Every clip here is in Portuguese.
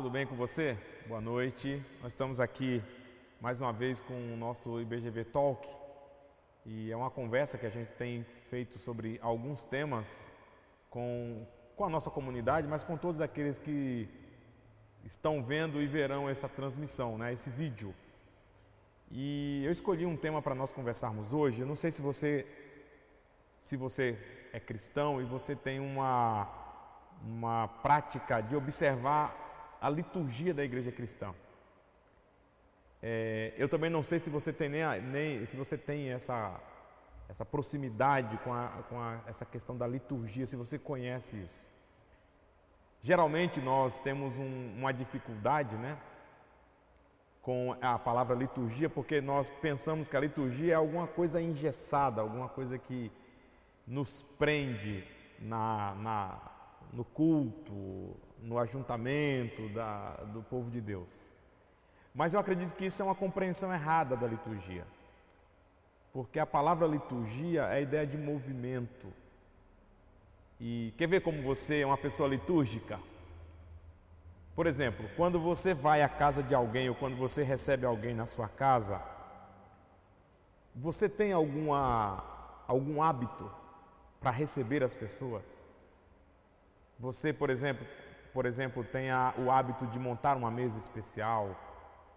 Tudo bem com você? Boa noite. Nós estamos aqui mais uma vez com o nosso IBGV Talk e é uma conversa que a gente tem feito sobre alguns temas com, com a nossa comunidade, mas com todos aqueles que estão vendo e verão essa transmissão, né, esse vídeo. E eu escolhi um tema para nós conversarmos hoje. Eu não sei se você se você é cristão e você tem uma uma prática de observar a liturgia da igreja cristã. É, eu também não sei se você tem nem, nem se você tem essa essa proximidade com, a, com a, essa questão da liturgia, se você conhece isso. Geralmente nós temos um, uma dificuldade, né, com a palavra liturgia, porque nós pensamos que a liturgia é alguma coisa engessada, alguma coisa que nos prende na, na, no culto, no ajuntamento da, do povo de Deus. Mas eu acredito que isso é uma compreensão errada da liturgia. Porque a palavra liturgia é a ideia de movimento. E quer ver como você é uma pessoa litúrgica? Por exemplo, quando você vai à casa de alguém ou quando você recebe alguém na sua casa, você tem alguma, algum hábito para receber as pessoas? Você, por exemplo, por exemplo, tem a, o hábito de montar uma mesa especial,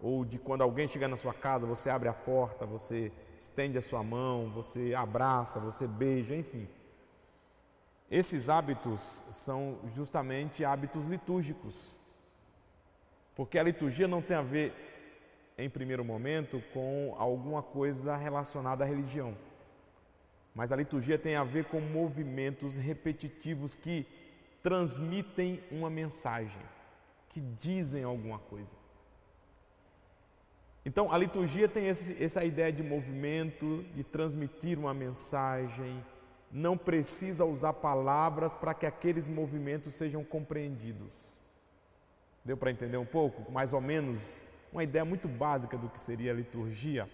ou de quando alguém chega na sua casa, você abre a porta, você estende a sua mão, você abraça, você beija, enfim. Esses hábitos são justamente hábitos litúrgicos. Porque a liturgia não tem a ver, em primeiro momento, com alguma coisa relacionada à religião. Mas a liturgia tem a ver com movimentos repetitivos que transmitem uma mensagem, que dizem alguma coisa. Então, a liturgia tem esse, essa ideia de movimento, de transmitir uma mensagem, não precisa usar palavras para que aqueles movimentos sejam compreendidos. Deu para entender um pouco? Mais ou menos, uma ideia muito básica do que seria a liturgia.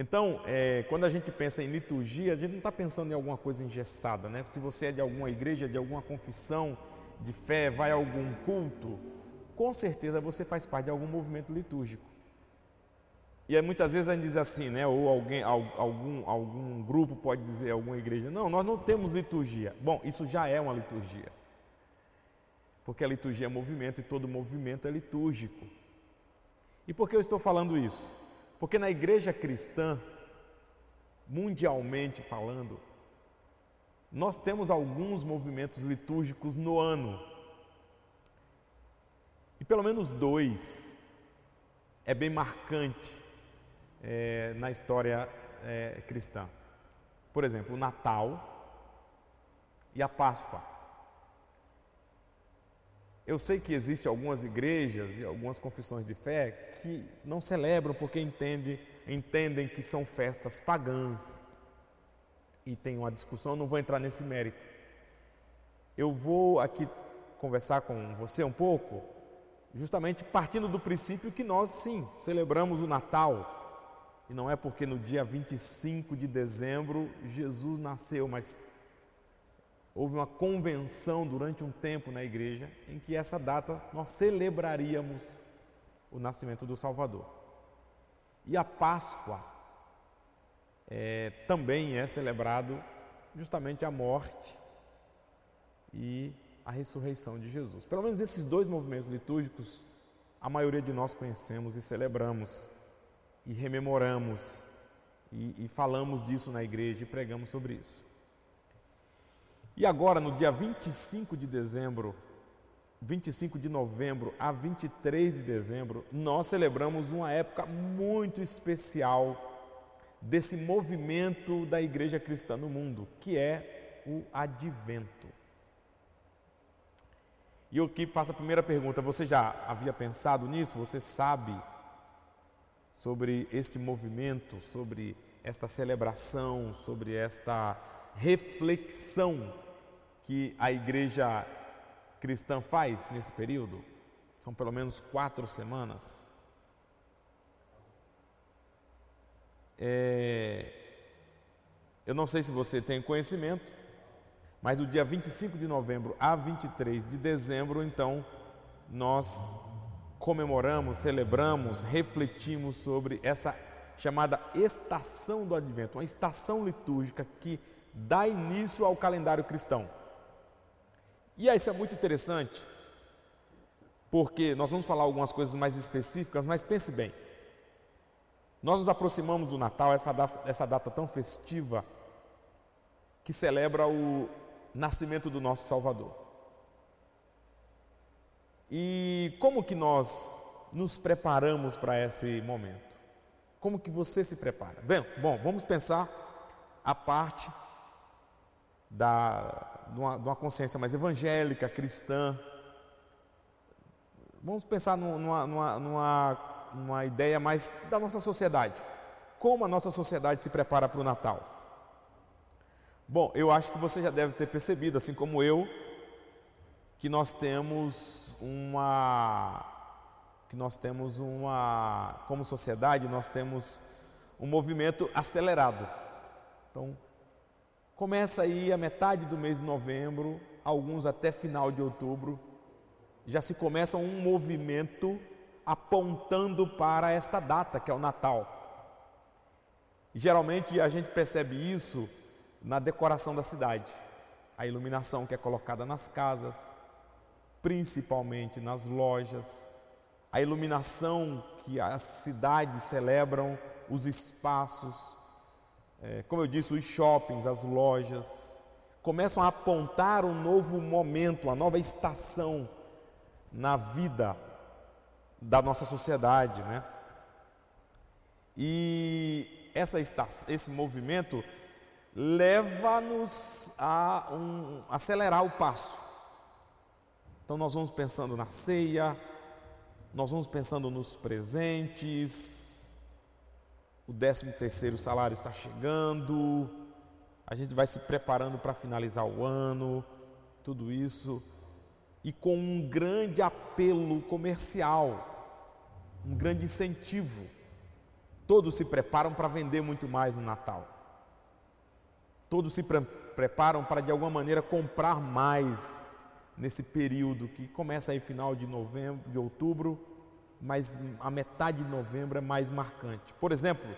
Então, é, quando a gente pensa em liturgia, a gente não está pensando em alguma coisa engessada, né? Se você é de alguma igreja, de alguma confissão de fé, vai a algum culto, com certeza você faz parte de algum movimento litúrgico. E aí, muitas vezes a gente diz assim, né? Ou alguém, algum, algum grupo pode dizer, alguma igreja, não, nós não temos liturgia. Bom, isso já é uma liturgia. Porque a liturgia é movimento e todo movimento é litúrgico. E por que eu estou falando isso? Porque na igreja cristã, mundialmente falando, nós temos alguns movimentos litúrgicos no ano. E pelo menos dois é bem marcante é, na história é, cristã. Por exemplo, o Natal e a Páscoa. Eu sei que existem algumas igrejas e algumas confissões de fé que não celebram porque entendem, entendem que são festas pagãs. E tem uma discussão, não vou entrar nesse mérito. Eu vou aqui conversar com você um pouco, justamente partindo do princípio que nós sim celebramos o Natal. E não é porque no dia 25 de dezembro Jesus nasceu, mas houve uma convenção durante um tempo na igreja em que essa data nós celebraríamos o nascimento do Salvador. E a Páscoa é, também é celebrado justamente a morte e a ressurreição de Jesus. Pelo menos esses dois movimentos litúrgicos a maioria de nós conhecemos e celebramos e rememoramos e, e falamos disso na igreja e pregamos sobre isso. E agora, no dia 25 de dezembro, 25 de novembro a 23 de dezembro, nós celebramos uma época muito especial desse movimento da igreja cristã no mundo, que é o advento. E eu aqui faço a primeira pergunta: você já havia pensado nisso? Você sabe sobre este movimento, sobre esta celebração, sobre esta reflexão que a igreja cristã faz nesse período? São pelo menos quatro semanas. É... Eu não sei se você tem conhecimento, Mas do dia 25 de novembro a 23 de dezembro, então, nós comemoramos, celebramos, refletimos sobre essa chamada estação do advento, uma estação litúrgica que dá início ao calendário cristão. E aí, isso é muito interessante, porque nós vamos falar algumas coisas mais específicas, mas pense bem. Nós nos aproximamos do Natal, essa data, essa data tão festiva, que celebra o nascimento do nosso Salvador. E como que nós nos preparamos para esse momento? Como que você se prepara? Bem, bom, vamos pensar a parte da, de, uma, de uma consciência mais evangélica, cristã. Vamos pensar numa, numa, numa, numa ideia mais da nossa sociedade. Como a nossa sociedade se prepara para o Natal? Bom, eu acho que você já deve ter percebido, assim como eu, que nós temos uma que nós temos uma como sociedade, nós temos um movimento acelerado. Então, Começa aí a metade do mês de novembro, alguns até final de outubro, já se começa um movimento apontando para esta data, que é o Natal. Geralmente a gente percebe isso na decoração da cidade, a iluminação que é colocada nas casas, principalmente nas lojas, a iluminação que as cidades celebram, os espaços, é, como eu disse, os shoppings, as lojas, começam a apontar um novo momento, uma nova estação na vida da nossa sociedade, né? E essa estação, esse movimento leva-nos a um, acelerar o passo. Então nós vamos pensando na ceia, nós vamos pensando nos presentes, o 13 terceiro salário está chegando, a gente vai se preparando para finalizar o ano, tudo isso, e com um grande apelo comercial, um grande incentivo. Todos se preparam para vender muito mais no Natal. Todos se pre preparam para de alguma maneira comprar mais nesse período que começa aí final de novembro, de outubro mas a metade de novembro é mais marcante. Por exemplo,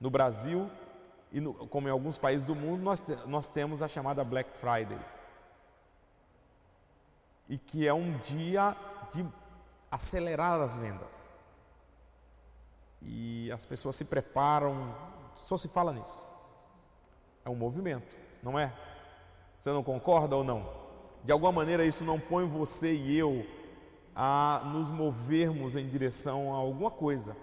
no Brasil e no, como em alguns países do mundo, nós, te, nós temos a chamada Black Friday. E que é um dia de acelerar as vendas. E as pessoas se preparam, só se fala nisso. É um movimento, não é? Você não concorda ou não? De alguma maneira isso não põe você e eu a nos movermos em direção a alguma coisa.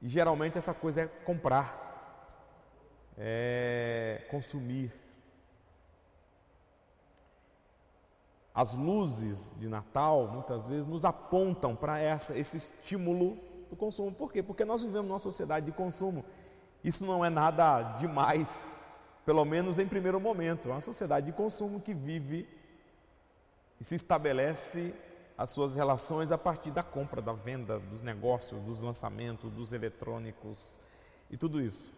E geralmente essa coisa é comprar, é consumir. As luzes de Natal muitas vezes nos apontam para esse estímulo do consumo. Por quê? Porque nós vivemos numa sociedade de consumo. Isso não é nada demais, pelo menos em primeiro momento. É uma sociedade de consumo que vive e se estabelece as suas relações a partir da compra, da venda, dos negócios, dos lançamentos, dos eletrônicos e tudo isso.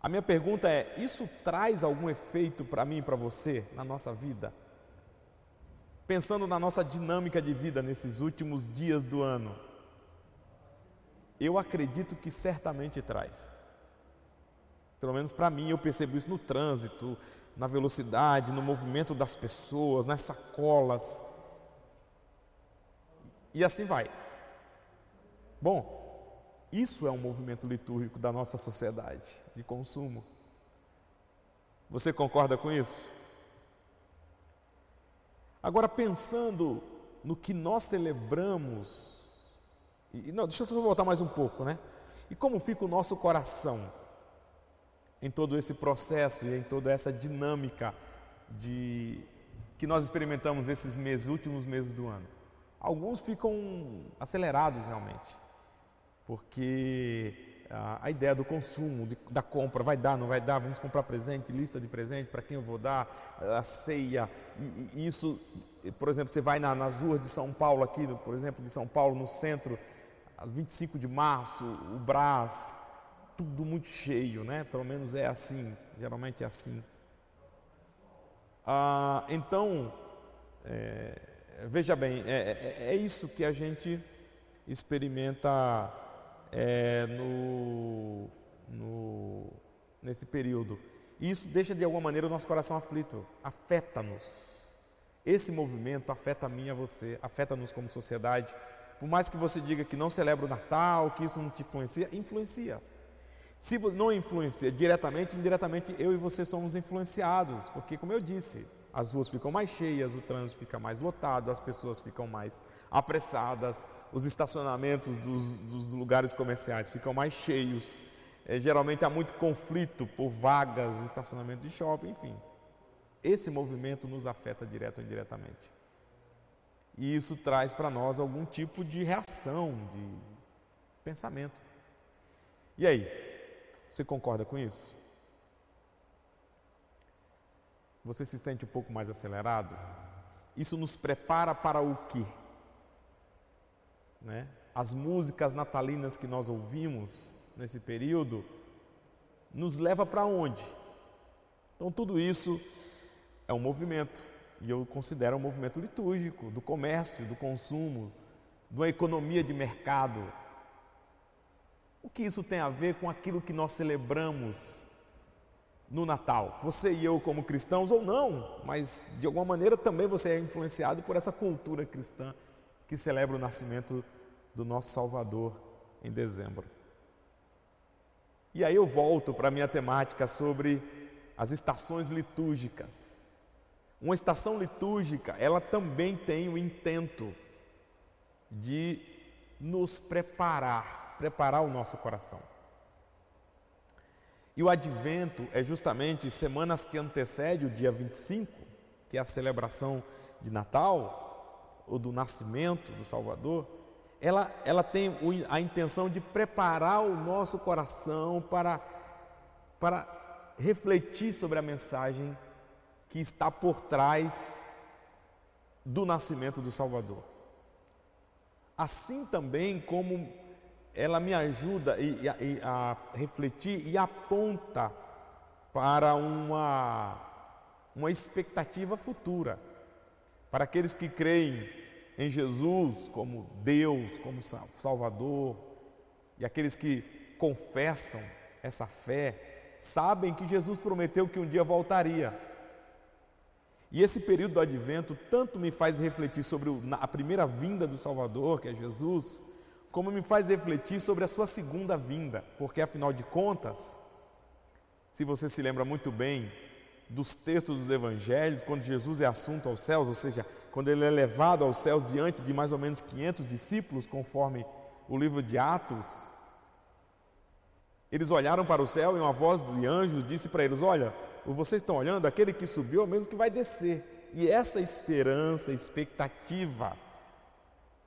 A minha pergunta é: isso traz algum efeito para mim e para você na nossa vida? Pensando na nossa dinâmica de vida nesses últimos dias do ano, eu acredito que certamente traz. Pelo menos para mim, eu percebo isso no trânsito, na velocidade, no movimento das pessoas, nas sacolas e assim vai. Bom, isso é um movimento litúrgico da nossa sociedade de consumo. Você concorda com isso? Agora, pensando no que nós celebramos, e, não, deixa eu só voltar mais um pouco, né? E como fica o nosso coração em todo esse processo e em toda essa dinâmica de que nós experimentamos esses meses, últimos meses do ano? Alguns ficam acelerados realmente, porque a, a ideia do consumo, de, da compra, vai dar, não vai dar, vamos comprar presente, lista de presente, para quem eu vou dar, a ceia, e, e isso, por exemplo, você vai na, nas ruas de São Paulo, aqui, por exemplo, de São Paulo, no centro, às 25 de março, o Brás, tudo muito cheio, né? Pelo menos é assim, geralmente é assim. Ah, então, é, veja bem, é, é, é, isso que a gente experimenta é, no, no, nesse período. E isso deixa de alguma maneira o nosso coração aflito, afeta-nos. Esse movimento afeta a mim e a você, afeta-nos como sociedade. Por mais que você diga que não celebra o Natal, que isso não te influencia, influencia. Se não influencia diretamente, indiretamente, eu e você somos influenciados, porque, como eu disse, as ruas ficam mais cheias, o trânsito fica mais lotado, as pessoas ficam mais apressadas, os estacionamentos dos, dos lugares comerciais ficam mais cheios. É, geralmente há muito conflito por vagas, estacionamento de shopping, enfim. Esse movimento nos afeta direto ou indiretamente. E isso traz para nós algum tipo de reação, de pensamento. E aí? Você concorda com isso? Você se sente um pouco mais acelerado? Isso nos prepara para o quê? Né? As músicas natalinas que nós ouvimos nesse período nos leva para onde? Então tudo isso é um movimento e eu considero um movimento litúrgico do comércio, do consumo, de uma economia de mercado, o que isso tem a ver com aquilo que nós celebramos no Natal? Você e eu, como cristãos, ou não, mas de alguma maneira também você é influenciado por essa cultura cristã que celebra o nascimento do nosso Salvador em dezembro. E aí eu volto para a minha temática sobre as estações litúrgicas. Uma estação litúrgica, ela também tem o intento de nos preparar preparar o nosso coração. E o advento é justamente semanas que antecede o dia 25, que é a celebração de Natal, ou do nascimento do Salvador, ela, ela tem a intenção de preparar o nosso coração para, para refletir sobre a mensagem que está por trás do nascimento do Salvador. Assim também como ela me ajuda a, a refletir e aponta para uma, uma expectativa futura. Para aqueles que creem em Jesus como Deus, como Salvador, e aqueles que confessam essa fé, sabem que Jesus prometeu que um dia voltaria. E esse período do advento tanto me faz refletir sobre a primeira vinda do Salvador, que é Jesus, como me faz refletir sobre a sua segunda vinda, porque afinal de contas, se você se lembra muito bem dos textos dos evangelhos, quando Jesus é assunto aos céus, ou seja, quando ele é levado aos céus diante de mais ou menos 500 discípulos, conforme o livro de Atos, eles olharam para o céu e uma voz de anjo disse para eles: Olha, vocês estão olhando, aquele que subiu é o mesmo que vai descer. E essa esperança, expectativa,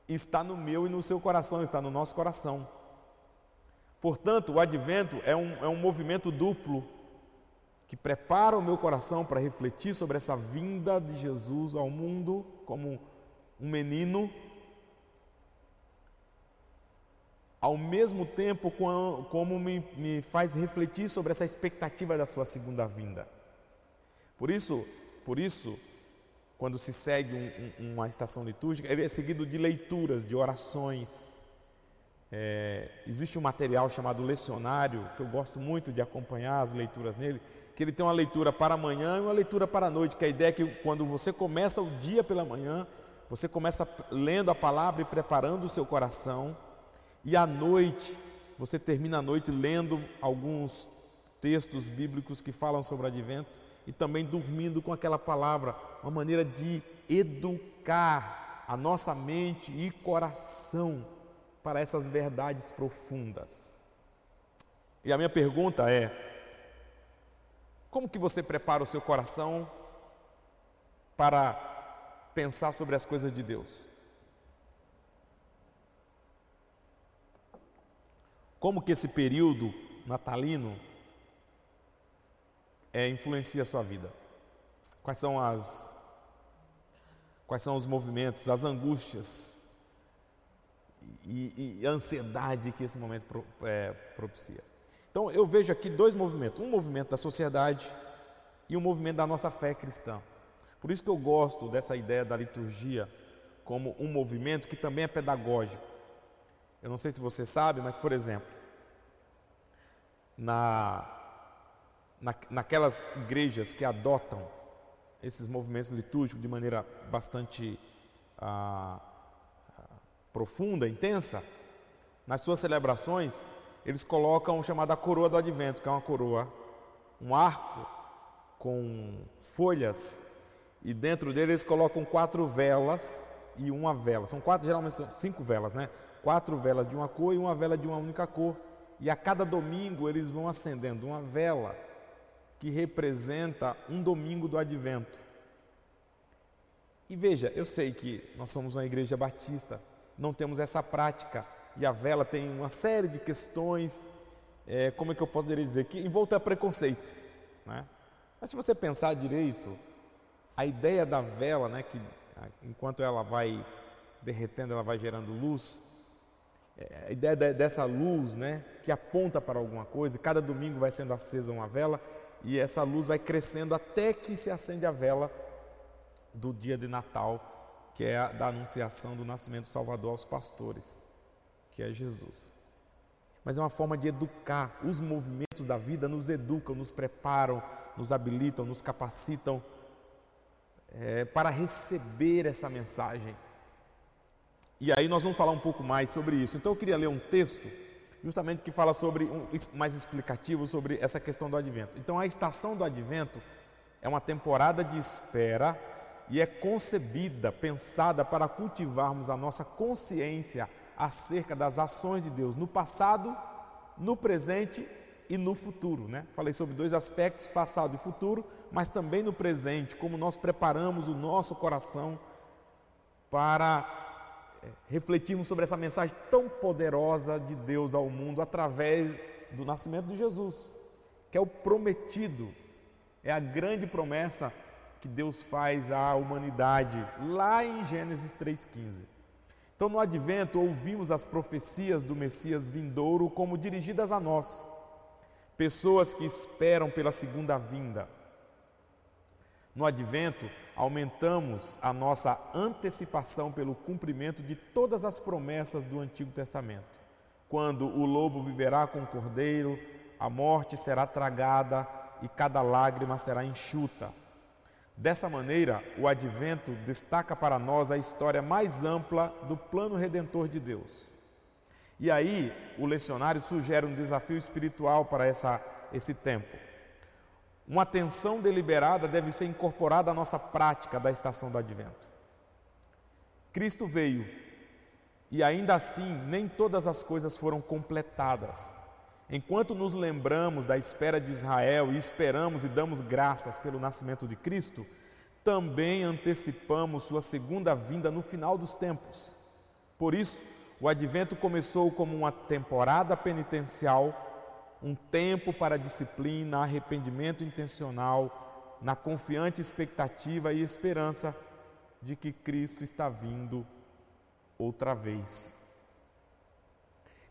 está no meu e no seu coração, está no nosso coração. Portanto, o advento é um, é um movimento duplo que prepara o meu coração para refletir sobre essa vinda de Jesus ao mundo como um menino, ao mesmo tempo como me, me faz refletir sobre essa expectativa da sua segunda vinda. Por isso, por isso, quando se segue um, um, uma estação litúrgica, ele é seguido de leituras, de orações. É, existe um material chamado lecionário, que eu gosto muito de acompanhar as leituras nele, que ele tem uma leitura para a manhã e uma leitura para a noite, que a ideia é que quando você começa o dia pela manhã, você começa lendo a palavra e preparando o seu coração, e à noite, você termina a noite lendo alguns textos bíblicos que falam sobre o advento, e também dormindo com aquela palavra, uma maneira de educar a nossa mente e coração para essas verdades profundas. E a minha pergunta é: como que você prepara o seu coração para pensar sobre as coisas de Deus? Como que esse período natalino é, influencia a sua vida? Quais são as quais são os movimentos, as angústias e, e a ansiedade que esse momento pro, é, propicia? Então eu vejo aqui dois movimentos, um movimento da sociedade e um movimento da nossa fé cristã. Por isso que eu gosto dessa ideia da liturgia como um movimento que também é pedagógico. Eu não sei se você sabe, mas por exemplo, na, na, naquelas igrejas que adotam esses movimentos litúrgicos de maneira bastante ah, profunda, intensa, nas suas celebrações, eles colocam o chamada coroa do advento, que é uma coroa, um arco com folhas, e dentro dele eles colocam quatro velas e uma vela. São quatro, geralmente são cinco velas, né? Quatro velas de uma cor e uma vela de uma única cor. E a cada domingo eles vão acendendo uma vela que representa um domingo do advento. E veja, eu sei que nós somos uma igreja batista, não temos essa prática, e a vela tem uma série de questões, é, como é que eu poderia dizer, que envolta a preconceito. Né? Mas se você pensar direito, a ideia da vela, né, que enquanto ela vai derretendo, ela vai gerando luz, é, a ideia dessa luz, né, que aponta para alguma coisa, cada domingo vai sendo acesa uma vela e essa luz vai crescendo até que se acende a vela do dia de Natal, que é a da anunciação do nascimento do Salvador aos pastores, que é Jesus. Mas é uma forma de educar. Os movimentos da vida nos educam, nos preparam, nos habilitam, nos capacitam é, para receber essa mensagem. E aí nós vamos falar um pouco mais sobre isso. Então eu queria ler um texto justamente que fala sobre um, mais explicativo sobre essa questão do advento. Então a estação do advento é uma temporada de espera e é concebida, pensada para cultivarmos a nossa consciência acerca das ações de Deus no passado, no presente e no futuro, né? Falei sobre dois aspectos, passado e futuro, mas também no presente, como nós preparamos o nosso coração para refletirmos sobre essa mensagem tão poderosa de Deus ao mundo através do nascimento de Jesus, que é o prometido, é a grande promessa que Deus faz à humanidade, lá em Gênesis 3,15. Então, no advento, ouvimos as profecias do Messias vindouro como dirigidas a nós, pessoas que esperam pela segunda vinda. No advento, aumentamos a nossa antecipação pelo cumprimento de todas as promessas do Antigo Testamento. Quando o lobo viverá com o cordeiro, a morte será tragada e cada lágrima será enxuta. Dessa maneira, o advento destaca para nós a história mais ampla do plano redentor de Deus. E aí, o lecionário sugere um desafio espiritual para essa, esse tempo. Uma atenção deliberada deve ser incorporada à nossa prática da estação do advento. Cristo veio e ainda assim nem todas as coisas foram completadas. Enquanto nos lembramos da espera de Israel e esperamos e damos graças pelo nascimento de Cristo, também antecipamos sua segunda vinda no final dos tempos. Por isso, o advento começou como uma temporada penitencial, um tempo para disciplina, arrependimento intencional, na confiante expectativa e esperança de que Cristo está vindo outra vez.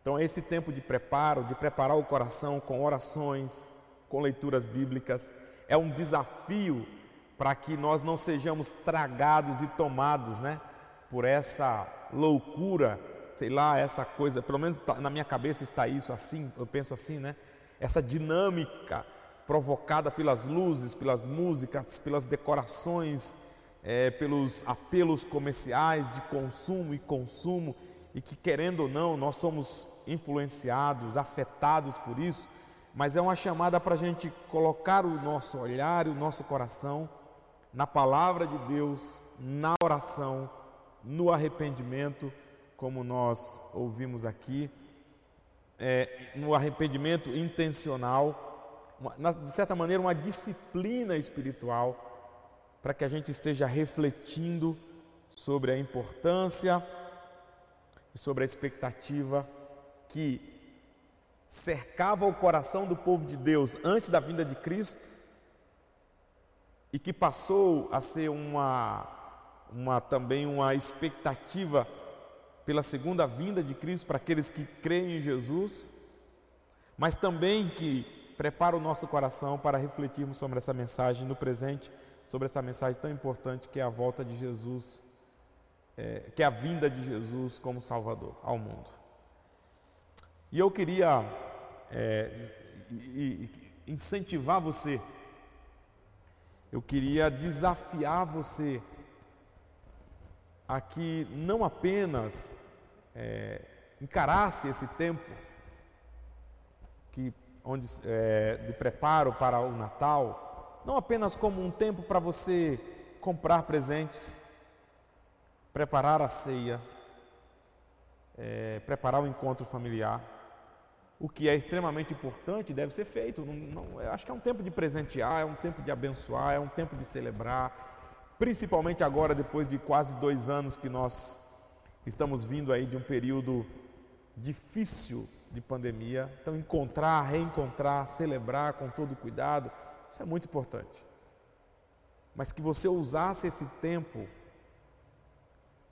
Então, esse tempo de preparo, de preparar o coração com orações, com leituras bíblicas, é um desafio para que nós não sejamos tragados e tomados, né, por essa loucura, sei lá, essa coisa, pelo menos tá, na minha cabeça está isso assim, eu penso assim, né? Essa dinâmica provocada pelas luzes, pelas músicas, pelas decorações, é, pelos apelos comerciais de consumo e consumo, e que querendo ou não, nós somos influenciados, afetados por isso, mas é uma chamada para a gente colocar o nosso olhar e o nosso coração na palavra de Deus, na oração, no arrependimento, como nós ouvimos aqui, é, no arrependimento intencional, uma, de certa maneira, uma disciplina espiritual, para que a gente esteja refletindo sobre a importância e sobre a expectativa que cercava o coração do povo de Deus antes da vinda de Cristo e que passou a ser uma, uma também uma expectativa pela segunda vinda de Cristo para aqueles que creem em Jesus, mas também que prepara o nosso coração para refletirmos sobre essa mensagem no presente, sobre essa mensagem tão importante que é a volta de Jesus, é, que é a vinda de Jesus como Salvador ao mundo. E eu queria é, incentivar você, eu queria desafiar você a que não apenas é, encarasse esse tempo que, onde, é, de preparo para o Natal, não apenas como um tempo para você comprar presentes, preparar a ceia, é, preparar o encontro familiar. O que é extremamente importante deve ser feito. Não, não, acho que é um tempo de presentear, é um tempo de abençoar, é um tempo de celebrar. Principalmente agora, depois de quase dois anos que nós estamos vindo aí de um período difícil de pandemia. Então, encontrar, reencontrar, celebrar com todo cuidado, isso é muito importante. Mas que você usasse esse tempo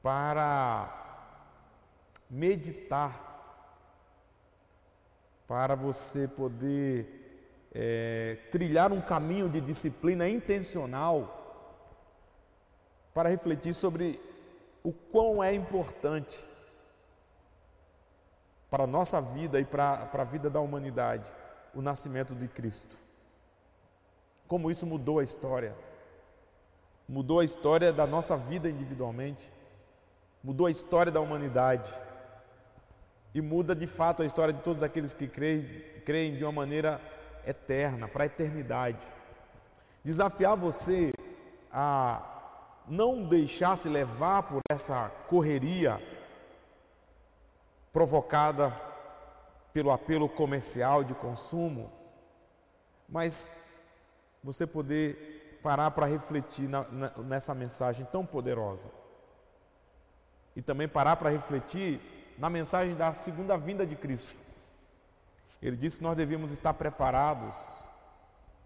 para meditar, para você poder é, trilhar um caminho de disciplina intencional, para refletir sobre o quão é importante para a nossa vida e para, para a vida da humanidade o nascimento de Cristo. Como isso mudou a história. Mudou a história da nossa vida individualmente, mudou a história da humanidade e muda de fato a história de todos aqueles que creem, creem de uma maneira eterna, para a eternidade. Desafiar você a não deixar se levar por essa correria provocada pelo apelo comercial de consumo, mas você poder parar para refletir na, na, nessa mensagem tão poderosa. E também parar para refletir na mensagem da segunda vinda de Cristo. Ele disse que nós devíamos estar preparados.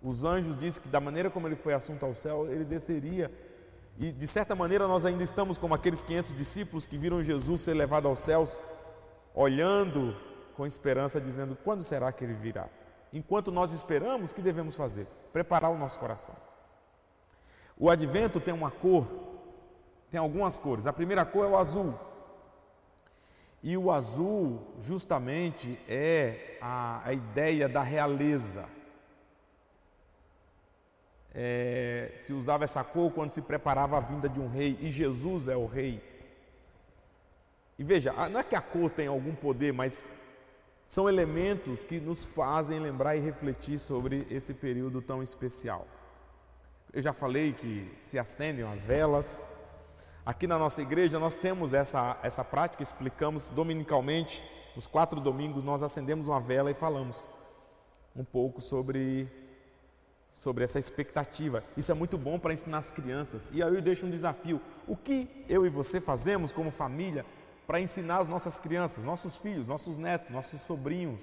Os anjos dizem que da maneira como ele foi assunto ao céu, ele desceria. E de certa maneira nós ainda estamos como aqueles 500 discípulos que viram Jesus ser levado aos céus olhando com esperança, dizendo: quando será que ele virá? Enquanto nós esperamos, o que devemos fazer? Preparar o nosso coração. O advento tem uma cor, tem algumas cores. A primeira cor é o azul. E o azul, justamente, é a, a ideia da realeza. É, se usava essa cor quando se preparava a vinda de um rei, e Jesus é o rei. E veja, não é que a cor tem algum poder, mas são elementos que nos fazem lembrar e refletir sobre esse período tão especial. Eu já falei que se acendem as velas. Aqui na nossa igreja nós temos essa, essa prática, explicamos dominicalmente, os quatro domingos nós acendemos uma vela e falamos um pouco sobre, sobre essa expectativa. Isso é muito bom para ensinar as crianças. E aí eu deixo um desafio: o que eu e você fazemos como família para ensinar as nossas crianças, nossos filhos, nossos netos, nossos sobrinhos.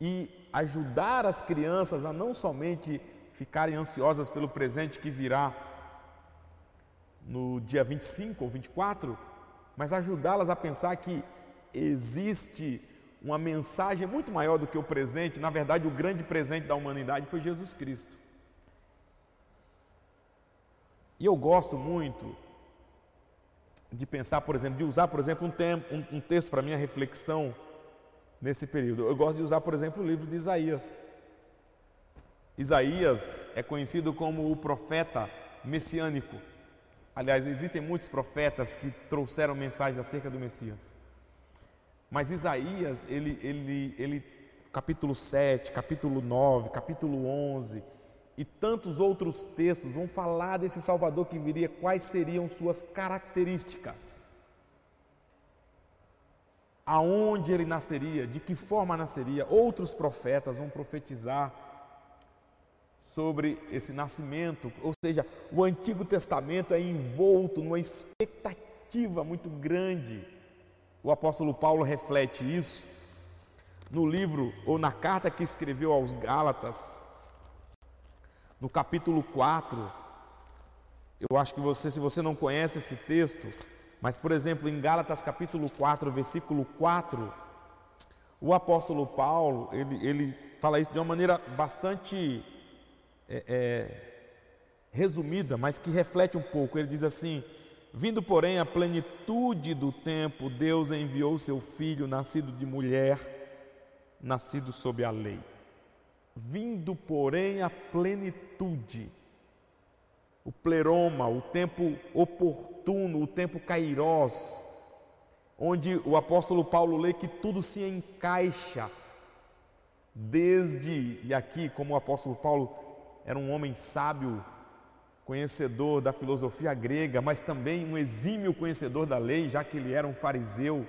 E ajudar as crianças a não somente ficarem ansiosas pelo presente que virá no dia 25 ou 24, mas ajudá-las a pensar que existe uma mensagem muito maior do que o presente. Na verdade, o grande presente da humanidade foi Jesus Cristo. E eu gosto muito de pensar, por exemplo, de usar, por exemplo, um, tempo, um, um texto para minha reflexão nesse período. Eu gosto de usar, por exemplo, o livro de Isaías. Isaías é conhecido como o profeta messiânico. Aliás, existem muitos profetas que trouxeram mensagens acerca do Messias. Mas Isaías, ele, ele, ele, capítulo 7, capítulo 9, capítulo 11, e tantos outros textos vão falar desse Salvador que viria, quais seriam suas características. Aonde ele nasceria, de que forma nasceria. Outros profetas vão profetizar sobre esse nascimento, ou seja, o Antigo Testamento é envolto numa expectativa muito grande. O apóstolo Paulo reflete isso no livro ou na carta que escreveu aos Gálatas, no capítulo 4, eu acho que você, se você não conhece esse texto, mas por exemplo, em Gálatas capítulo 4, versículo 4, o apóstolo Paulo, ele, ele fala isso de uma maneira bastante é, é, resumida, mas que reflete um pouco. Ele diz assim: Vindo, porém, a plenitude do tempo, Deus enviou seu filho, nascido de mulher, nascido sob a lei. Vindo, porém, a plenitude, o pleroma, o tempo oportuno, o tempo kairós, onde o apóstolo Paulo lê que tudo se encaixa, desde, e aqui, como o apóstolo Paulo era um homem sábio, conhecedor da filosofia grega, mas também um exímio conhecedor da lei, já que ele era um fariseu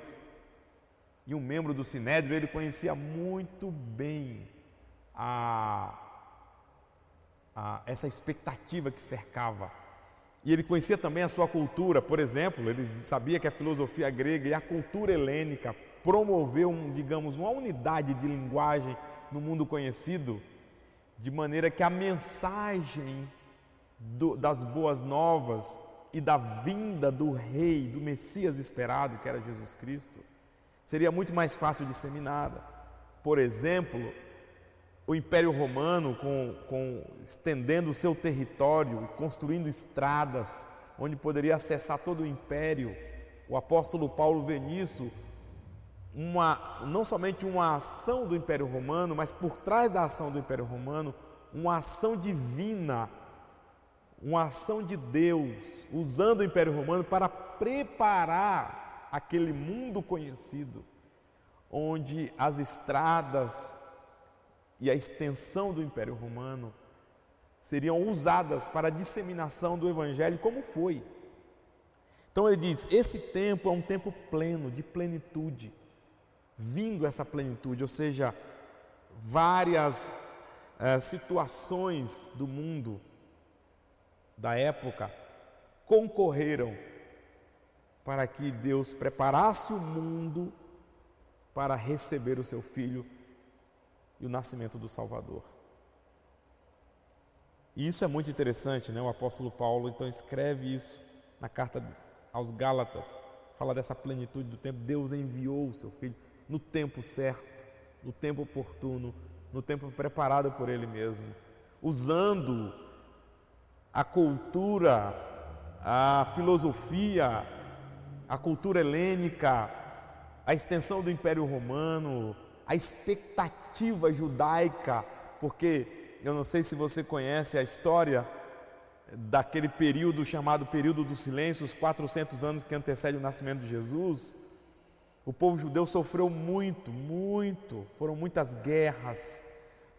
e um membro do Sinédrio, ele conhecia muito bem a, a, essa expectativa que cercava. E ele conhecia também a sua cultura, por exemplo, ele sabia que a filosofia grega e a cultura helênica promoveu, um, digamos, uma unidade de linguagem no mundo conhecido, de maneira que a mensagem do, das boas novas e da vinda do Rei, do Messias esperado, que era Jesus Cristo, seria muito mais fácil disseminada. Por exemplo, o Império Romano, com, com, estendendo o seu território construindo estradas, onde poderia acessar todo o império, o apóstolo Paulo vê nisso uma, não somente uma ação do Império Romano, mas por trás da ação do Império Romano, uma ação divina uma ação de Deus usando o Império Romano para preparar aquele mundo conhecido, onde as estradas e a extensão do Império Romano seriam usadas para a disseminação do Evangelho, como foi. Então ele diz: esse tempo é um tempo pleno, de plenitude, vindo essa plenitude, ou seja, várias é, situações do mundo da época concorreram para que Deus preparasse o mundo para receber o seu filho e o nascimento do Salvador. E isso é muito interessante, né? O apóstolo Paulo então escreve isso na carta aos Gálatas, fala dessa plenitude do tempo. Deus enviou o seu filho no tempo certo, no tempo oportuno, no tempo preparado por ele mesmo, usando a cultura, a filosofia, a cultura helênica, a extensão do Império Romano, a expectativa judaica, porque eu não sei se você conhece a história daquele período chamado período do silêncio, os 400 anos que antecedem o nascimento de Jesus. O povo judeu sofreu muito, muito, foram muitas guerras,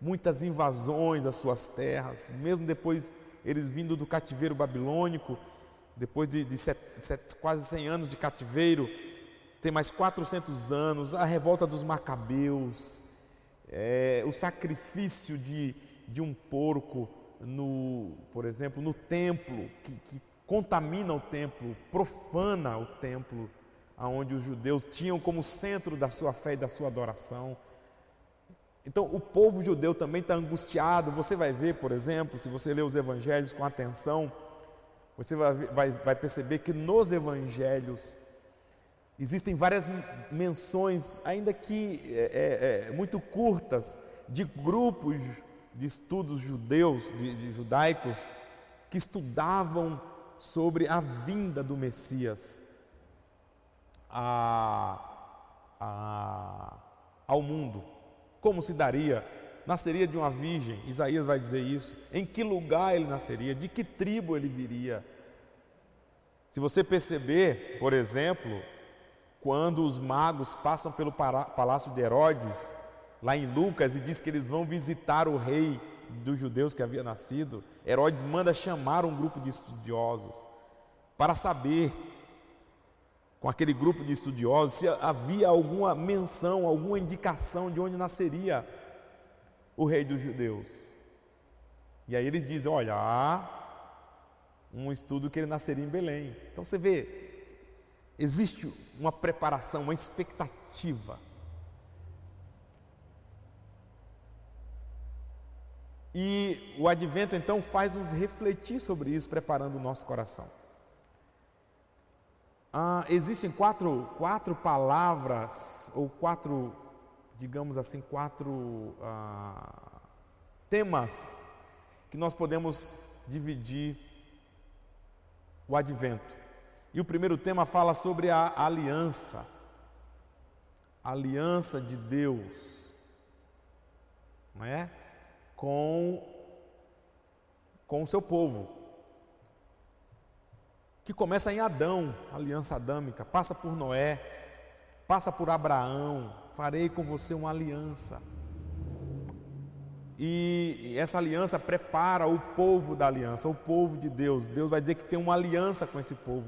muitas invasões às suas terras, mesmo depois eles vindo do cativeiro babilônico, depois de, de set, set, quase 100 anos de cativeiro, tem mais 400 anos, a revolta dos macabeus, é, o sacrifício de, de um porco, no, por exemplo, no templo, que, que contamina o templo, profana o templo, aonde os judeus tinham como centro da sua fé e da sua adoração. Então, o povo judeu também está angustiado. Você vai ver, por exemplo, se você ler os evangelhos com atenção, você vai, vai, vai perceber que nos evangelhos existem várias menções, ainda que é, é, é, muito curtas, de grupos de estudos judeus, de, de judaicos, que estudavam sobre a vinda do Messias a, a, ao mundo. Como se daria? Nasceria de uma virgem, Isaías vai dizer isso. Em que lugar ele nasceria? De que tribo ele viria? Se você perceber, por exemplo, quando os magos passam pelo palácio de Herodes, lá em Lucas, e diz que eles vão visitar o rei dos judeus que havia nascido, Herodes manda chamar um grupo de estudiosos para saber com aquele grupo de estudiosos se havia alguma menção, alguma indicação de onde nasceria o rei dos judeus. E aí eles dizem: olha, há um estudo que ele nasceria em Belém. Então você vê, existe uma preparação, uma expectativa. E o advento então faz nos refletir sobre isso, preparando o nosso coração. Ah, existem quatro, quatro palavras, ou quatro, digamos assim, quatro ah, temas que nós podemos dividir o advento. E o primeiro tema fala sobre a aliança. A aliança de Deus, não é? Com com o seu povo. Que começa em Adão, aliança adâmica, passa por Noé, passa por Abraão, farei com você uma aliança. E essa aliança prepara o povo da aliança, o povo de Deus. Deus vai dizer que tem uma aliança com esse povo.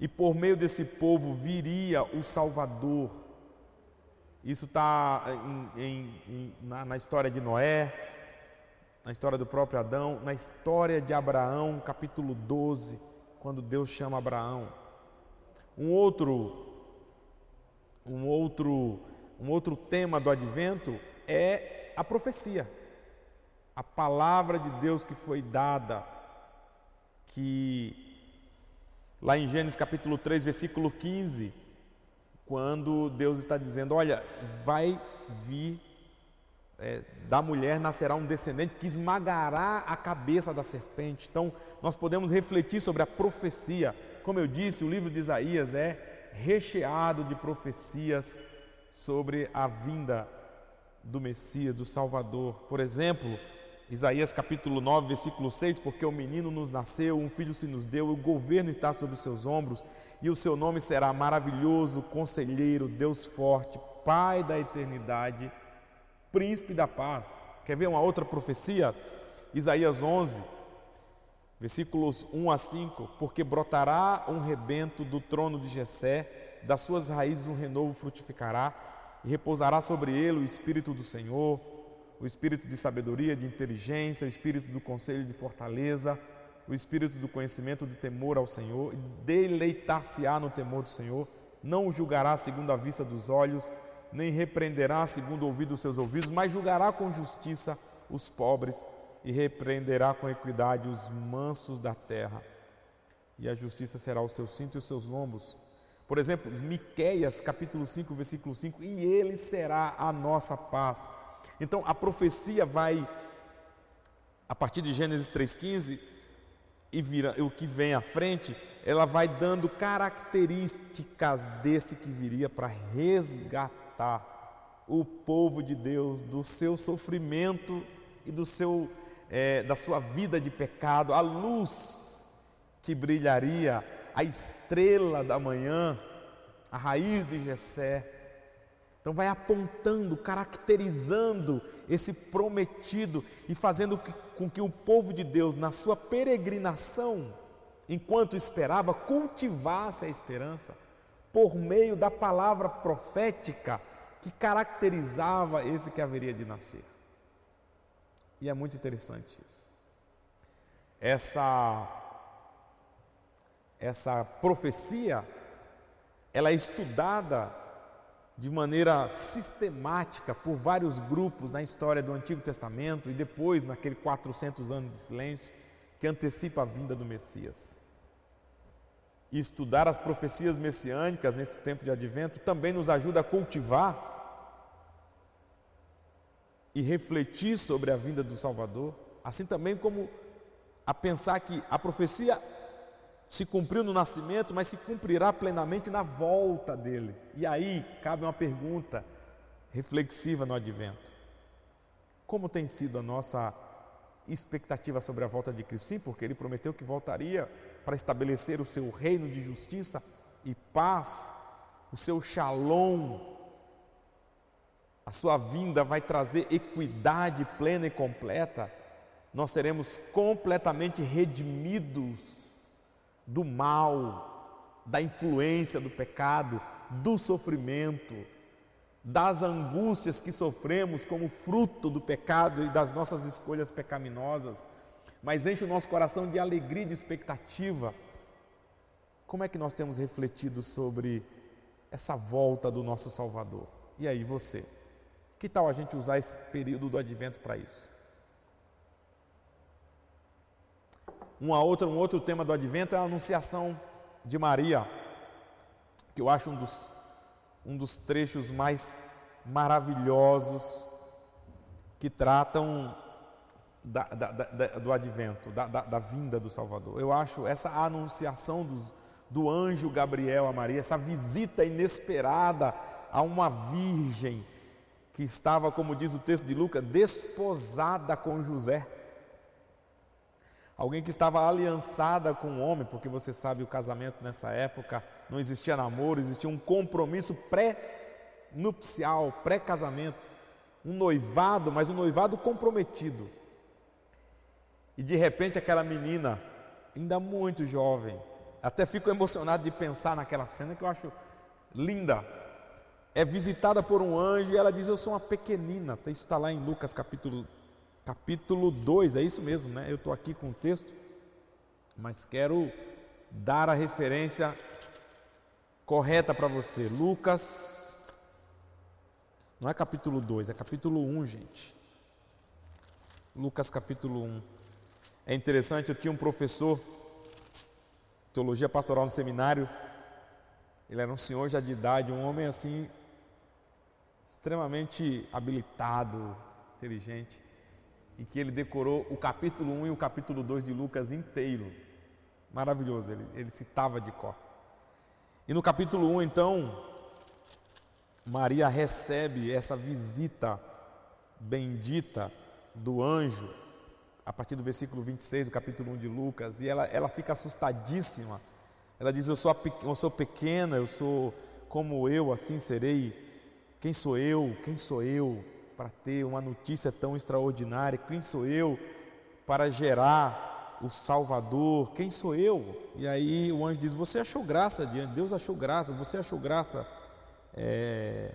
E por meio desse povo viria o Salvador. Isso está na, na história de Noé, na história do próprio Adão, na história de Abraão, capítulo 12, quando Deus chama Abraão. Um outro um outro um outro tema do advento é a profecia a palavra de Deus que foi dada, que lá em Gênesis capítulo 3, versículo 15, quando Deus está dizendo: Olha, vai vir, é, da mulher nascerá um descendente que esmagará a cabeça da serpente. Então, nós podemos refletir sobre a profecia. Como eu disse, o livro de Isaías é recheado de profecias sobre a vinda do Messias, do Salvador. Por exemplo, Isaías capítulo 9, versículo 6, porque o menino nos nasceu, um filho se nos deu, o governo está sobre os seus ombros, e o seu nome será maravilhoso, conselheiro, Deus forte, Pai da eternidade, príncipe da paz. Quer ver uma outra profecia? Isaías 11, versículos 1 a 5, porque brotará um rebento do trono de Jessé, das suas raízes um renovo frutificará, e repousará sobre ele o espírito do Senhor, o espírito de sabedoria, de inteligência, o espírito do conselho de fortaleza, o espírito do conhecimento de temor ao Senhor, deleitar-se-á no temor do Senhor, não o julgará segundo a vista dos olhos, nem repreenderá segundo o ouvido dos seus ouvidos, mas julgará com justiça os pobres e repreenderá com equidade os mansos da terra. E a justiça será o seu cinto e os seus lombos. Por exemplo, Miqueias, capítulo 5, versículo 5, e ele será a nossa paz então a profecia vai, a partir de Gênesis 3,15, e vira, o que vem à frente, ela vai dando características desse que viria para resgatar o povo de Deus do seu sofrimento e do seu, é, da sua vida de pecado, a luz que brilharia, a estrela da manhã, a raiz de Jessé, então, vai apontando, caracterizando esse prometido e fazendo com que o povo de Deus, na sua peregrinação, enquanto esperava, cultivasse a esperança por meio da palavra profética que caracterizava esse que haveria de nascer. E é muito interessante isso. Essa, essa profecia, ela é estudada de maneira sistemática por vários grupos na história do Antigo Testamento e depois naquele 400 anos de silêncio que antecipa a vinda do Messias. E estudar as profecias messiânicas nesse tempo de advento também nos ajuda a cultivar e refletir sobre a vinda do Salvador, assim também como a pensar que a profecia se cumpriu no nascimento, mas se cumprirá plenamente na volta dele. E aí cabe uma pergunta reflexiva no advento: Como tem sido a nossa expectativa sobre a volta de Cristo? Sim, porque ele prometeu que voltaria para estabelecer o seu reino de justiça e paz, o seu shalom. A sua vinda vai trazer equidade plena e completa. Nós seremos completamente redimidos do mal, da influência do pecado, do sofrimento, das angústias que sofremos como fruto do pecado e das nossas escolhas pecaminosas, mas enche o nosso coração de alegria e de expectativa. Como é que nós temos refletido sobre essa volta do nosso Salvador? E aí, você? Que tal a gente usar esse período do advento para isso? Uma outra, um outro tema do advento é a anunciação de Maria, que eu acho um dos, um dos trechos mais maravilhosos que tratam da, da, da, do advento, da, vinda do Salvador. Eu acho essa anunciação do, do anjo Gabriel a Maria, essa visita inesperada a uma virgem que estava, como diz o texto de Lucas, desposada com José. Alguém que estava aliançada com o homem, porque você sabe o casamento nessa época não existia namoro, existia um compromisso pré-nupcial, pré-casamento, um noivado, mas um noivado comprometido. E de repente aquela menina, ainda muito jovem, até fico emocionado de pensar naquela cena que eu acho linda. É visitada por um anjo e ela diz: Eu sou uma pequenina. Isso está lá em Lucas capítulo, capítulo 2, é isso mesmo, né? Eu estou aqui com o texto, mas quero dar a referência correta para você. Lucas, não é capítulo 2, é capítulo 1, gente. Lucas capítulo 1. É interessante, eu tinha um professor, teologia pastoral no seminário, ele era um senhor já de idade, um homem assim, extremamente habilitado, inteligente, e que ele decorou o capítulo 1 e o capítulo 2 de Lucas inteiro. Maravilhoso, ele, ele citava de cor. E no capítulo 1, então, Maria recebe essa visita bendita do anjo a partir do versículo 26 do capítulo 1 de Lucas, e ela, ela fica assustadíssima. Ela diz: eu sou, eu sou pequena, eu sou como eu, assim serei. Quem sou eu? Quem sou eu para ter uma notícia tão extraordinária? Quem sou eu para gerar o Salvador? Quem sou eu? E aí o anjo diz: Você achou graça diante, Deus achou graça, você achou graça, é,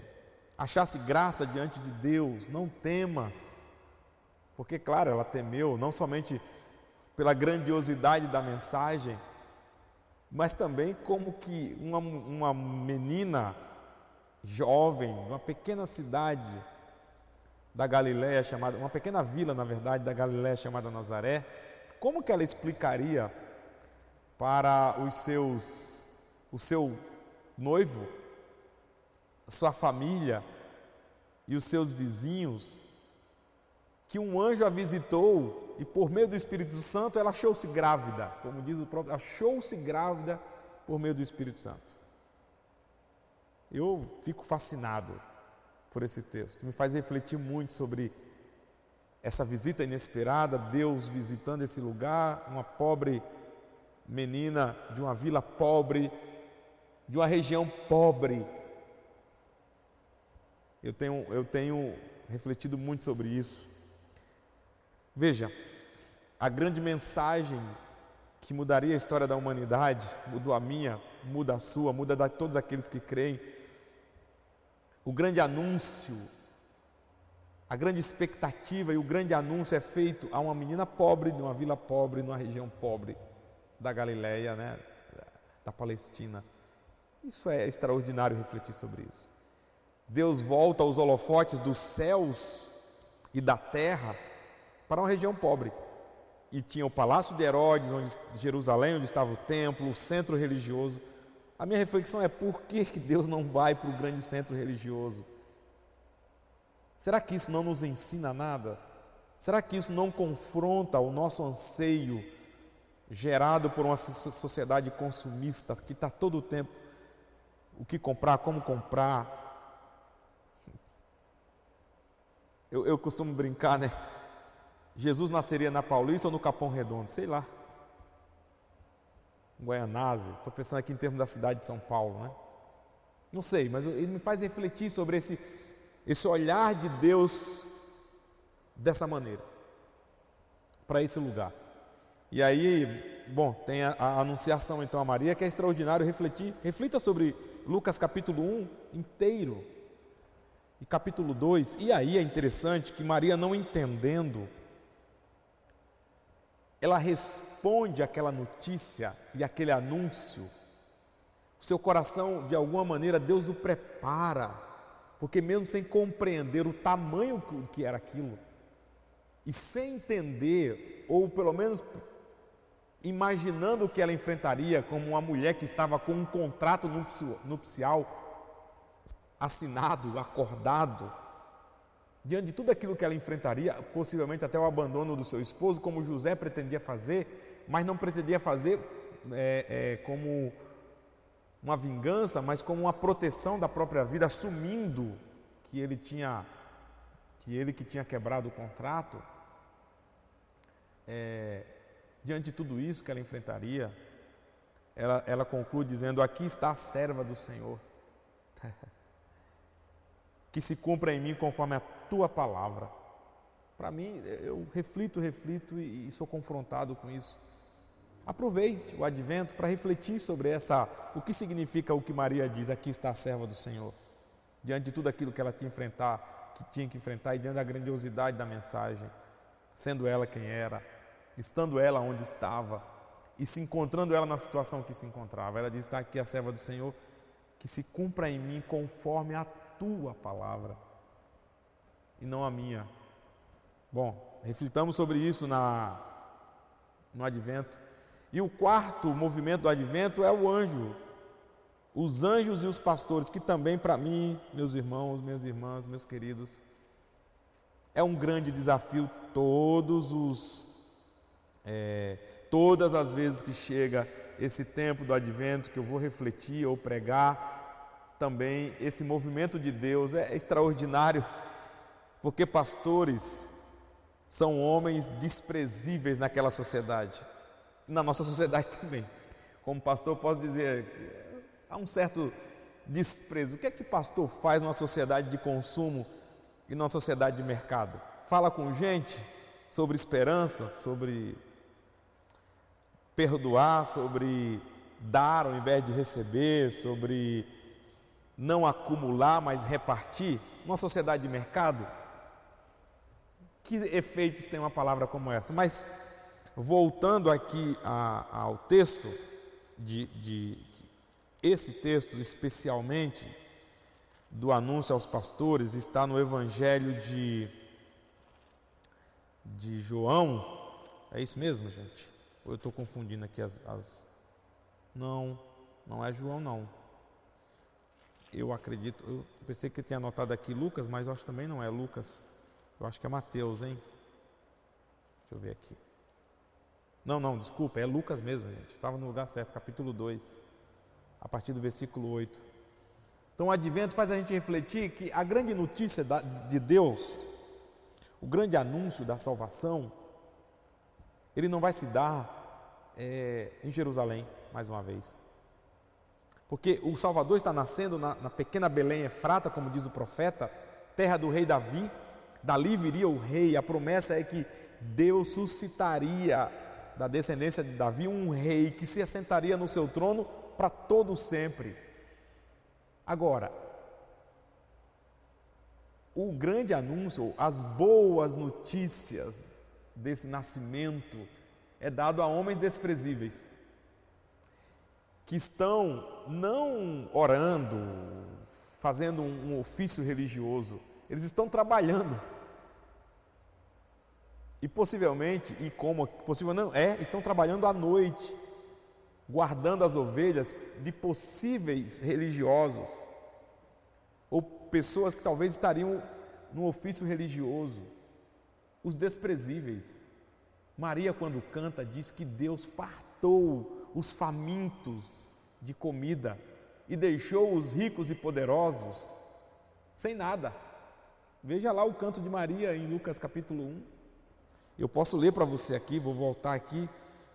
achasse graça diante de Deus, não temas. Porque, claro, ela temeu não somente pela grandiosidade da mensagem, mas também como que uma, uma menina jovem, uma pequena cidade da Galiléia chamada, uma pequena vila, na verdade, da Galiléia chamada Nazaré, como que ela explicaria para os seus, o seu noivo, sua família e os seus vizinhos que um anjo a visitou e por meio do Espírito Santo ela achou-se grávida, como diz o próprio, achou-se grávida por meio do Espírito Santo. Eu fico fascinado por esse texto, me faz refletir muito sobre essa visita inesperada, Deus visitando esse lugar, uma pobre menina de uma vila pobre, de uma região pobre. Eu tenho, eu tenho refletido muito sobre isso. Veja, a grande mensagem que mudaria a história da humanidade, mudou a minha, muda a sua, muda a todos aqueles que creem. O grande anúncio, a grande expectativa e o grande anúncio é feito a uma menina pobre, de uma vila pobre, numa região pobre da Galileia, né, da Palestina. Isso é extraordinário refletir sobre isso. Deus volta aos holofotes dos céus e da terra para uma região pobre. E tinha o Palácio de Herodes, onde Jerusalém, onde estava o templo, o centro religioso. A minha reflexão é por que Deus não vai para o grande centro religioso? Será que isso não nos ensina nada? Será que isso não confronta o nosso anseio gerado por uma sociedade consumista que está todo o tempo o que comprar, como comprar? Eu, eu costumo brincar, né? Jesus nasceria na Paulista ou no Capão Redondo? Sei lá. Guaianazes. Estou pensando aqui em termos da cidade de São Paulo, né? Não sei, mas ele me faz refletir sobre esse, esse olhar de Deus dessa maneira, para esse lugar. E aí, bom, tem a, a, anunciação então a Maria, que é extraordinário refletir. Reflita sobre Lucas capítulo 1 inteiro e capítulo 2. E aí é interessante que Maria, não entendendo ela responde àquela notícia e aquele anúncio. O seu coração, de alguma maneira, Deus o prepara, porque mesmo sem compreender o tamanho que era aquilo, e sem entender, ou pelo menos imaginando o que ela enfrentaria como uma mulher que estava com um contrato nupcial assinado, acordado, diante de tudo aquilo que ela enfrentaria, possivelmente até o abandono do seu esposo, como José pretendia fazer, mas não pretendia fazer é, é, como uma vingança, mas como uma proteção da própria vida, assumindo que ele tinha que ele que tinha quebrado o contrato. É, diante de tudo isso que ela enfrentaria, ela, ela conclui dizendo: Aqui está a serva do Senhor, que se cumpra em mim conforme a tua palavra. Para mim, eu reflito, reflito e, sou confrontado com isso. Aproveite o advento para refletir sobre essa, o que significa o que Maria diz: Aqui está a serva do Senhor. Diante de tudo aquilo que ela tinha enfrentar, que tinha que enfrentar e diante da grandiosidade da mensagem, sendo ela quem era, estando ela onde estava e se encontrando ela na situação que se encontrava. Ela diz: Está aqui a serva do Senhor, que se cumpra em mim conforme a tua palavra e não a minha. Bom, reflitamos sobre isso na, no advento. E o quarto movimento do advento é o anjo. Os anjos e os pastores, que também para mim, meus irmãos, minhas irmãs, meus queridos, é um grande desafio todos os é, todas as vezes que chega esse tempo do advento que eu vou refletir ou pregar, também esse movimento de Deus é extraordinário, porque pastores são homens desprezíveis naquela sociedade, na nossa sociedade também. Como pastor, posso dizer, há um certo desprezo. O que é que pastor faz numa sociedade de consumo e numa sociedade de mercado? Fala com gente sobre esperança, sobre perdoar, sobre dar ao invés de receber, sobre não acumular, mas repartir, numa sociedade de mercado, que efeitos tem uma palavra como essa? Mas voltando aqui a, ao texto, de, de, de, esse texto especialmente do anúncio aos pastores, está no Evangelho de, de João, é isso mesmo, gente? Ou eu estou confundindo aqui as, as. Não, não é João, não. Eu acredito, eu pensei que tinha anotado aqui Lucas, mas eu acho que também não é Lucas. Eu acho que é Mateus, hein? Deixa eu ver aqui. Não, não, desculpa, é Lucas mesmo, gente. Estava no lugar certo, capítulo 2, a partir do versículo 8. Então o advento faz a gente refletir que a grande notícia de Deus, o grande anúncio da salvação, ele não vai se dar é, em Jerusalém, mais uma vez. Porque o Salvador está nascendo na, na pequena Belém Efrata, como diz o profeta, terra do rei Davi. Dali viria o rei. A promessa é que Deus suscitaria da descendência de Davi um rei que se assentaria no seu trono para todo sempre. Agora, o grande anúncio, as boas notícias desse nascimento é dado a homens desprezíveis, que estão não orando, fazendo um ofício religioso, eles estão trabalhando. E possivelmente, e como possível não é, estão trabalhando à noite, guardando as ovelhas de possíveis religiosos ou pessoas que talvez estariam no ofício religioso, os desprezíveis. Maria, quando canta, diz que Deus fartou os famintos de comida e deixou os ricos e poderosos sem nada. Veja lá o canto de Maria em Lucas capítulo 1. Eu posso ler para você aqui, vou voltar aqui,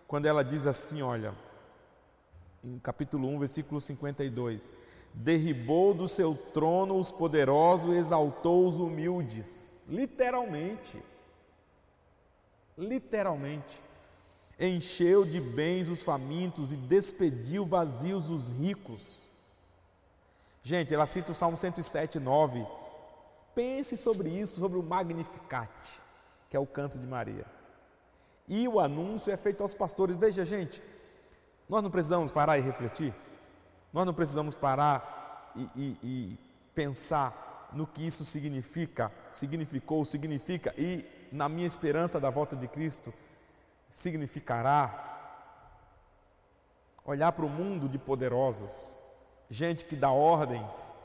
quando ela diz assim: olha, em capítulo 1, versículo 52: Derribou do seu trono os poderosos, exaltou os humildes. Literalmente literalmente. Encheu de bens os famintos e despediu vazios os ricos. Gente, ela cita o Salmo 107, 9. Pense sobre isso, sobre o Magnificat, que é o canto de Maria. E o anúncio é feito aos pastores. Veja, gente, nós não precisamos parar e refletir. Nós não precisamos parar e, e, e pensar no que isso significa, significou, significa e na minha esperança da volta de Cristo significará olhar para o mundo de poderosos, gente que dá ordens,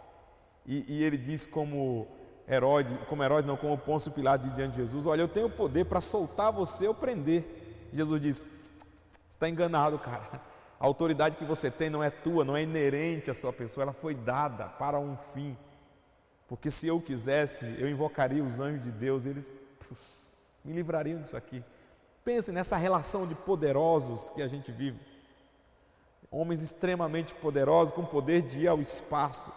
e, e ele diz como Herodes, como Herodes não, como Pôncio Pilatos diante de Jesus, olha, eu tenho poder para soltar você ou prender. Jesus diz, você está enganado, cara. A autoridade que você tem não é tua, não é inerente à sua pessoa, ela foi dada para um fim. Porque se eu quisesse, eu invocaria os anjos de Deus, eles me livrariam disso aqui. Pense nessa relação de poderosos que a gente vive. Homens extremamente poderosos, com poder de ir ao espaço.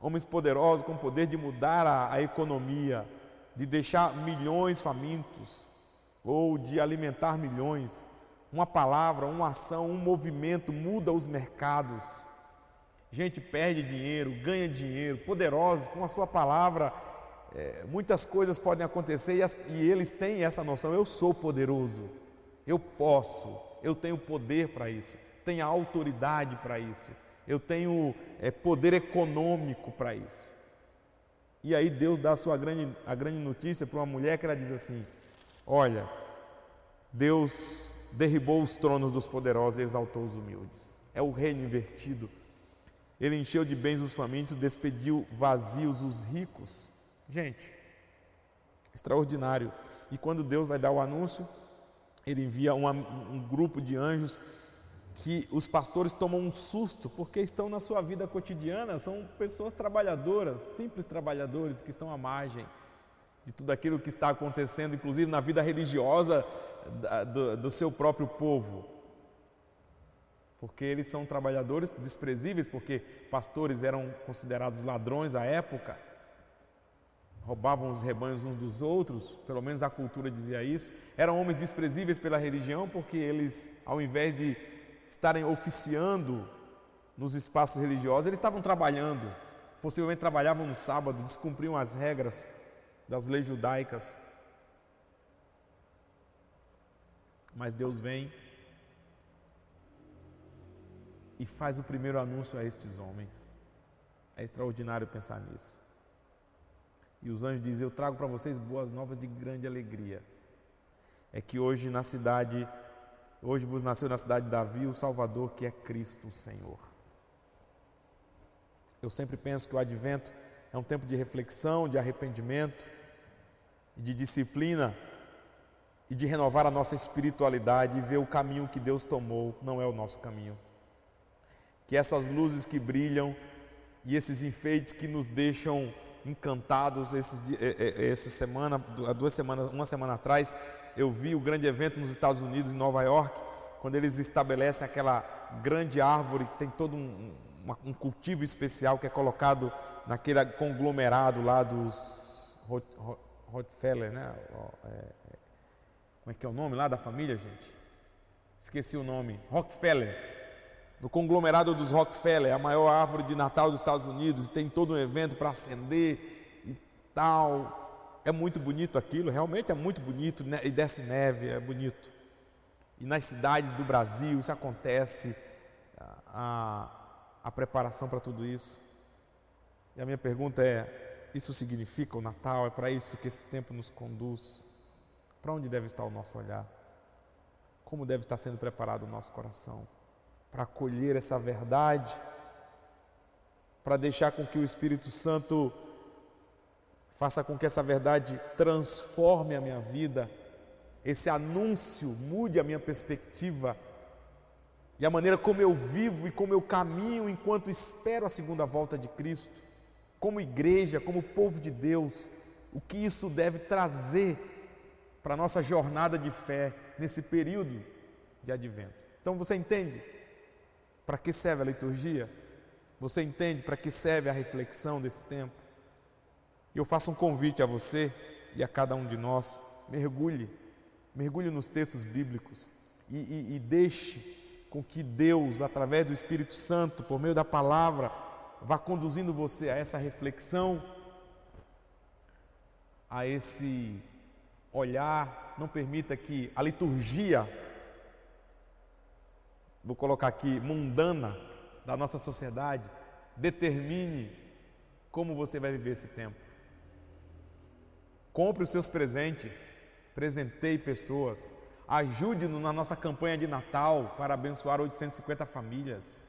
Homens poderosos com poder de mudar a, a economia, de deixar milhões famintos, ou de alimentar milhões. Uma palavra, uma ação, um movimento muda os mercados. Gente perde dinheiro, ganha dinheiro, poderosos, com a sua palavra é, muitas coisas podem acontecer e, as, e eles têm essa noção: eu sou poderoso, eu posso, eu tenho poder para isso, tenho autoridade para isso, eu tenho é, poder econômico para isso. E aí Deus dá a sua grande, a grande notícia para uma mulher que ela diz assim: Olha, Deus derribou os tronos dos poderosos e exaltou os humildes. É o reino invertido. Ele encheu de bens os famintos, despediu vazios os ricos. Gente, extraordinário. E quando Deus vai dar o anúncio, ele envia uma, um grupo de anjos que os pastores tomam um susto porque estão na sua vida cotidiana, são pessoas trabalhadoras, simples trabalhadores que estão à margem de tudo aquilo que está acontecendo, inclusive na vida religiosa do, do seu próprio povo. Porque eles são trabalhadores desprezíveis, porque pastores eram considerados ladrões à época roubavam os rebanhos uns dos outros, pelo menos a cultura dizia isso. Eram homens desprezíveis pela religião, porque eles, ao invés de estarem oficiando nos espaços religiosos, eles estavam trabalhando. Possivelmente trabalhavam no sábado, descumpriam as regras das leis judaicas. Mas Deus vem e faz o primeiro anúncio a estes homens. É extraordinário pensar nisso. E os anjos dizem: Eu trago para vocês boas novas de grande alegria. É que hoje na cidade, hoje vos nasceu na cidade de Davi o Salvador, que é Cristo o Senhor. Eu sempre penso que o advento é um tempo de reflexão, de arrependimento, de disciplina e de renovar a nossa espiritualidade e ver o caminho que Deus tomou, não é o nosso caminho. Que essas luzes que brilham e esses enfeites que nos deixam encantados. Esses, essa semana, há duas semanas, uma semana atrás, eu vi o grande evento nos Estados Unidos, em Nova York, quando eles estabelecem aquela grande árvore que tem todo um, um cultivo especial que é colocado naquele conglomerado lá dos Rockefeller, né? É, como é que é o nome lá da família, gente? Esqueci o nome. Rockefeller no conglomerado dos Rockefeller, a maior árvore de Natal dos Estados Unidos, tem todo um evento para acender e tal. É muito bonito aquilo, realmente é muito bonito, né? e desce neve, é bonito. E nas cidades do Brasil isso acontece, a, a preparação para tudo isso. E a minha pergunta é: isso significa o Natal? É para isso que esse tempo nos conduz? Para onde deve estar o nosso olhar? Como deve estar sendo preparado o nosso coração? Para acolher essa verdade, para deixar com que o Espírito Santo faça com que essa verdade transforme a minha vida, esse anúncio mude a minha perspectiva e a maneira como eu vivo e como eu caminho enquanto espero a segunda volta de Cristo, como igreja, como povo de Deus, o que isso deve trazer para a nossa jornada de fé nesse período de advento. Então você entende? Para que serve a liturgia? Você entende para que serve a reflexão desse tempo? E eu faço um convite a você e a cada um de nós: mergulhe, mergulhe nos textos bíblicos e, e, e deixe com que Deus, através do Espírito Santo, por meio da palavra, vá conduzindo você a essa reflexão, a esse olhar. Não permita que a liturgia vou colocar aqui, mundana da nossa sociedade, determine como você vai viver esse tempo. Compre os seus presentes, presenteie pessoas, ajude-nos na nossa campanha de Natal para abençoar 850 famílias.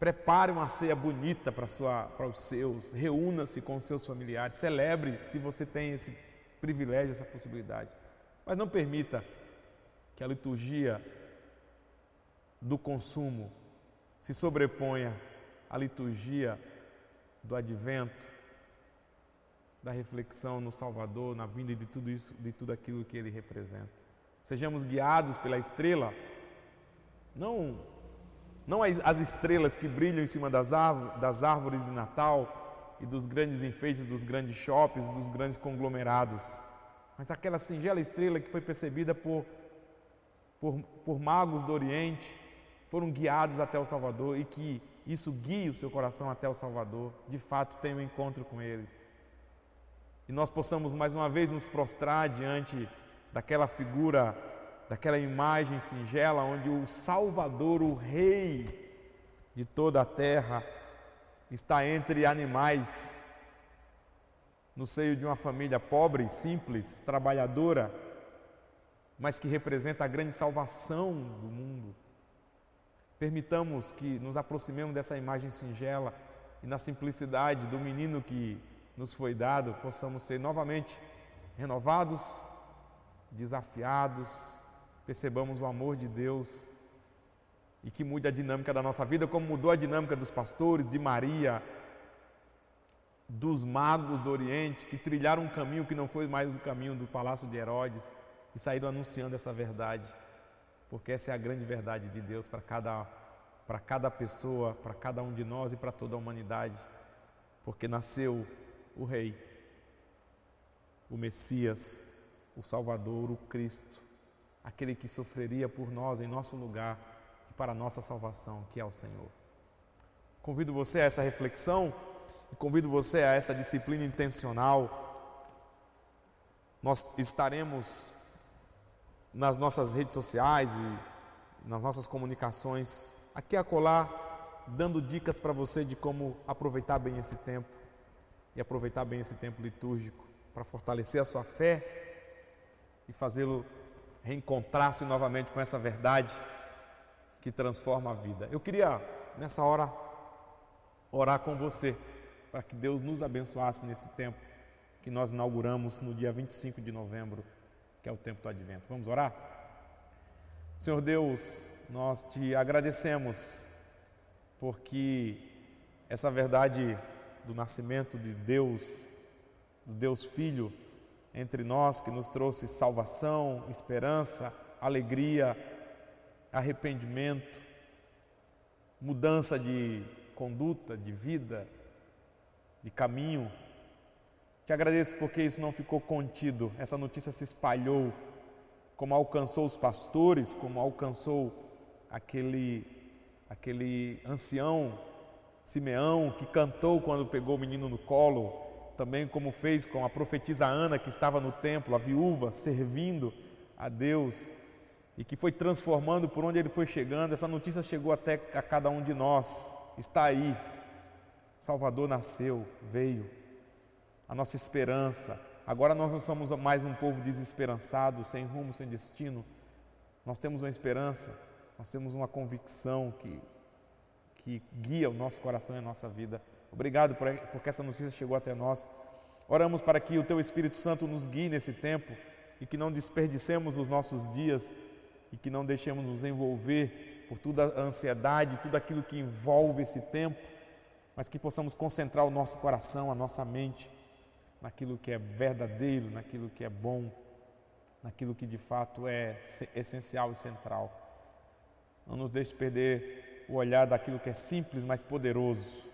Prepare uma ceia bonita para, sua, para os seus, reúna-se com os seus familiares, celebre se você tem esse privilégio, essa possibilidade. Mas não permita que a liturgia do consumo se sobreponha à liturgia do advento, da reflexão no Salvador, na vinda de tudo isso, de tudo aquilo que ele representa. Sejamos guiados pela estrela, não não as estrelas que brilham em cima das das árvores de Natal e dos grandes enfeites dos grandes shoppings, dos grandes conglomerados, mas aquela singela estrela que foi percebida por, por, por magos do Oriente, foram guiados até o Salvador e que isso guie o seu coração até o Salvador, de fato tenha um encontro com Ele. E nós possamos mais uma vez nos prostrar diante daquela figura daquela imagem singela onde o Salvador, o Rei de toda a terra, está entre animais, no seio de uma família pobre, simples, trabalhadora, mas que representa a grande salvação do mundo. Permitamos que nos aproximemos dessa imagem singela e na simplicidade do menino que nos foi dado, possamos ser novamente renovados, desafiados, percebamos o amor de Deus e que mude a dinâmica da nossa vida, como mudou a dinâmica dos pastores, de Maria, dos magos do Oriente, que trilharam um caminho que não foi mais o caminho do palácio de Herodes e saíram anunciando essa verdade, porque essa é a grande verdade de Deus para cada, para cada pessoa, para cada um de nós e para toda a humanidade, porque nasceu o Rei, o Messias, o Salvador, o Cristo aquele que sofreria por nós em nosso lugar e para a nossa salvação, que é o Senhor. Convido você a essa reflexão e convido você a essa disciplina intencional. Nós estaremos nas nossas redes sociais e nas nossas comunicações, aqui a colar, dando dicas para você de como aproveitar bem esse tempo e aproveitar bem esse tempo litúrgico para fortalecer a sua fé e fazê-lo reencontrar-se novamente com essa verdade que transforma a vida. Eu queria, nessa hora, orar com você, para que Deus nos abençoasse nesse tempo que nós inauguramos no dia 25 de novembro, que é o tempo do advento. Vamos orar? Senhor Deus, nós te agradecemos porque essa verdade do nascimento de Deus, do Deus Filho, entre nós que nos trouxe salvação, esperança, alegria, arrependimento, mudança de conduta, de vida, de caminho. Te agradeço porque isso não ficou contido, essa notícia se espalhou, como alcançou os pastores, como alcançou aquele, aquele ancião Simeão que cantou quando pegou o menino no colo, também como fez com a profetisa Ana, que estava no templo, a viúva, servindo a Deus e que foi transformando por onde ele foi chegando. Essa notícia chegou até a cada um de nós. Está aí. O Salvador nasceu, veio. A nossa esperança. Agora nós não somos mais um povo desesperançado, sem rumo, sem destino. Nós temos uma esperança, nós temos uma convicção que, que guia o nosso coração e a nossa vida. Obrigado por, porque essa notícia chegou até nós. Oramos para que o Teu Espírito Santo nos guie nesse tempo e que não desperdicemos os nossos dias e que não deixemos nos envolver por toda a ansiedade, tudo aquilo que envolve esse tempo, mas que possamos concentrar o nosso coração, a nossa mente naquilo que é verdadeiro, naquilo que é bom, naquilo que de fato é essencial e central. Não nos deixe perder o olhar daquilo que é simples, mas poderoso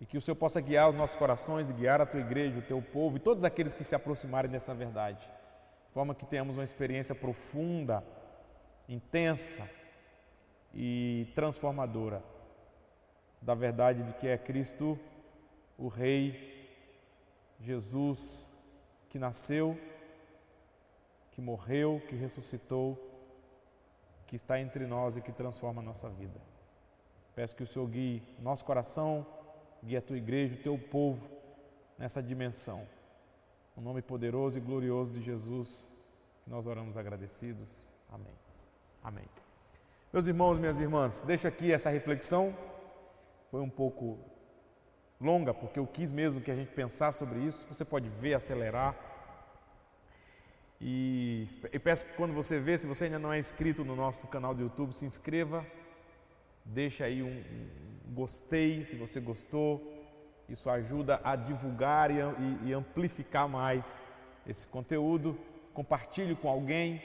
e que o Senhor possa guiar os nossos corações e guiar a tua igreja, o teu povo e todos aqueles que se aproximarem dessa verdade, de forma que tenhamos uma experiência profunda, intensa e transformadora da verdade de que é Cristo, o Rei, Jesus, que nasceu, que morreu, que ressuscitou, que está entre nós e que transforma a nossa vida. Peço que o Senhor guie nosso coração, guia a tua igreja, o teu povo nessa dimensão. No nome poderoso e glorioso de Jesus, nós oramos agradecidos. Amém. Amém. Meus irmãos, minhas irmãs, deixo aqui essa reflexão foi um pouco longa, porque eu quis mesmo que a gente pensasse sobre isso. Você pode ver, acelerar. E, peço que quando você vê, se você ainda não é inscrito no nosso canal do YouTube, se inscreva, deixa aí um, um gostei se você gostou. Isso ajuda a divulgar e, e, e amplificar mais esse conteúdo. Compartilhe com alguém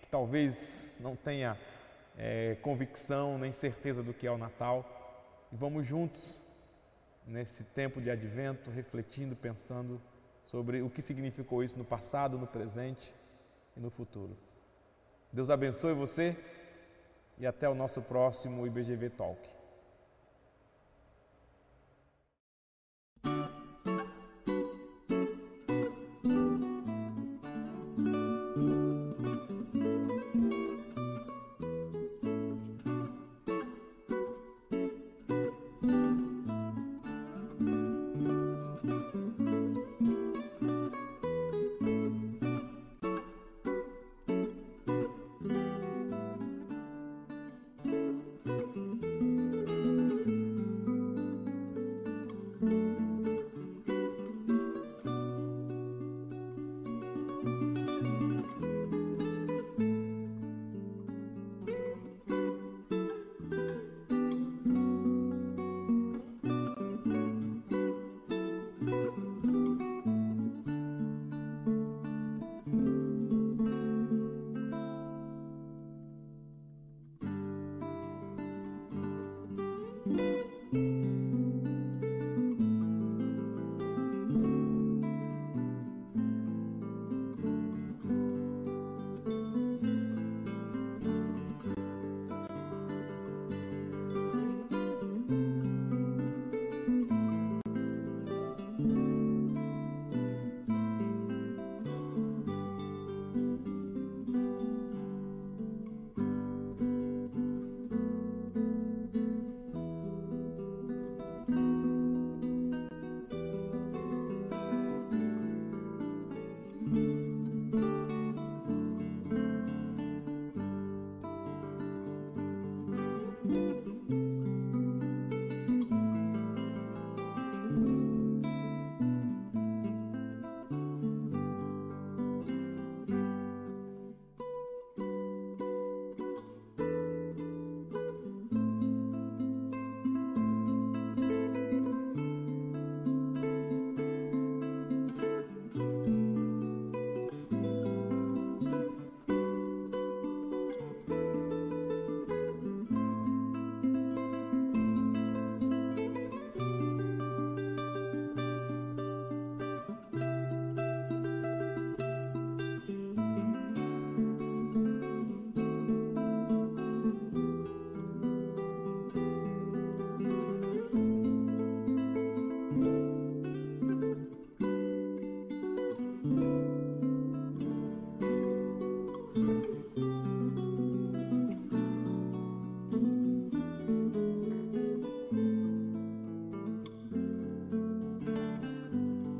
que talvez não tenha é, convicção nem certeza do que é o Natal. E vamos juntos nesse tempo de advento, refletindo, pensando sobre o que significou isso no passado, no presente e no futuro. Deus abençoe você e até o nosso próximo IBGV Talk.